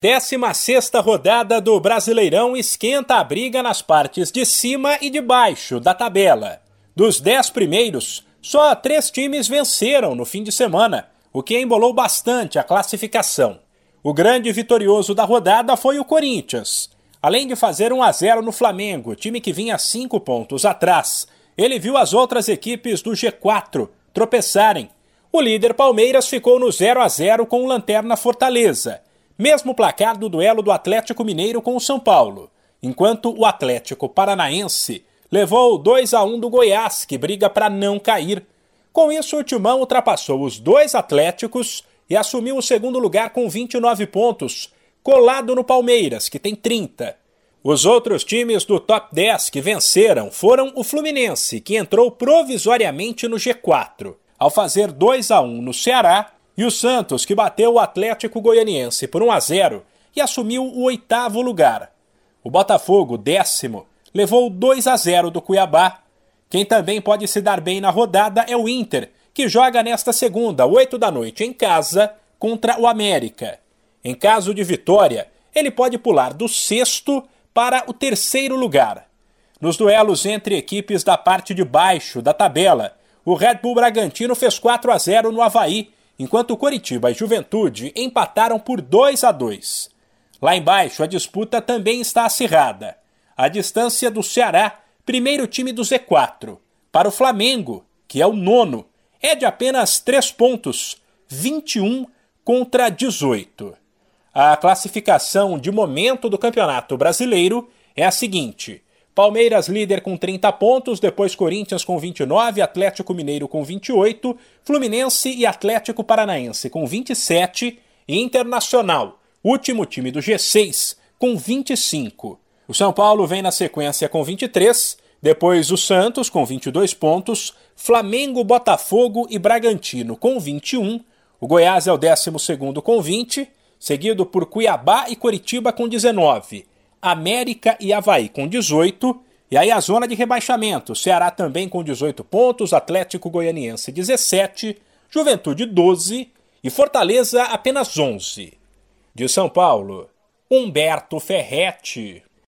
16 rodada do Brasileirão esquenta a briga nas partes de cima e de baixo da tabela. Dos dez primeiros, só três times venceram no fim de semana, o que embolou bastante a classificação. O grande vitorioso da rodada foi o Corinthians. Além de fazer 1 a 0 no Flamengo, time que vinha cinco pontos atrás, ele viu as outras equipes do G4 tropeçarem. O líder Palmeiras ficou no 0 a 0 com o Lanterna Fortaleza mesmo placar do duelo do Atlético Mineiro com o São Paulo, enquanto o Atlético Paranaense levou 2 a 1 do Goiás, que briga para não cair. Com isso, o Timão ultrapassou os dois Atléticos e assumiu o segundo lugar com 29 pontos, colado no Palmeiras, que tem 30. Os outros times do top 10 que venceram foram o Fluminense, que entrou provisoriamente no G4, ao fazer 2 a 1 no Ceará e o Santos, que bateu o Atlético Goianiense por 1 a 0 e assumiu o oitavo lugar. O Botafogo, décimo, levou 2 a 0 do Cuiabá. Quem também pode se dar bem na rodada é o Inter, que joga nesta segunda, 8 da noite, em casa, contra o América. Em caso de vitória, ele pode pular do sexto para o terceiro lugar. Nos duelos entre equipes da parte de baixo da tabela, o Red Bull Bragantino fez 4 a 0 no Havaí enquanto Coritiba e Juventude empataram por 2 a 2. Lá embaixo, a disputa também está acirrada. A distância do Ceará, primeiro time do Z4, para o Flamengo, que é o nono, é de apenas 3 pontos, 21 contra 18. A classificação de momento do Campeonato Brasileiro é a seguinte: Palmeiras líder com 30 pontos, depois Corinthians com 29, Atlético Mineiro com 28, Fluminense e Atlético Paranaense com 27 e Internacional, último time do G6, com 25. O São Paulo vem na sequência com 23, depois o Santos com 22 pontos, Flamengo, Botafogo e Bragantino com 21, o Goiás é o 12 com 20, seguido por Cuiabá e Coritiba com 19. América e Havaí com 18. E aí a zona de rebaixamento: Ceará também com 18 pontos, Atlético Goianiense 17, Juventude 12 e Fortaleza apenas 11. De São Paulo, Humberto Ferretti.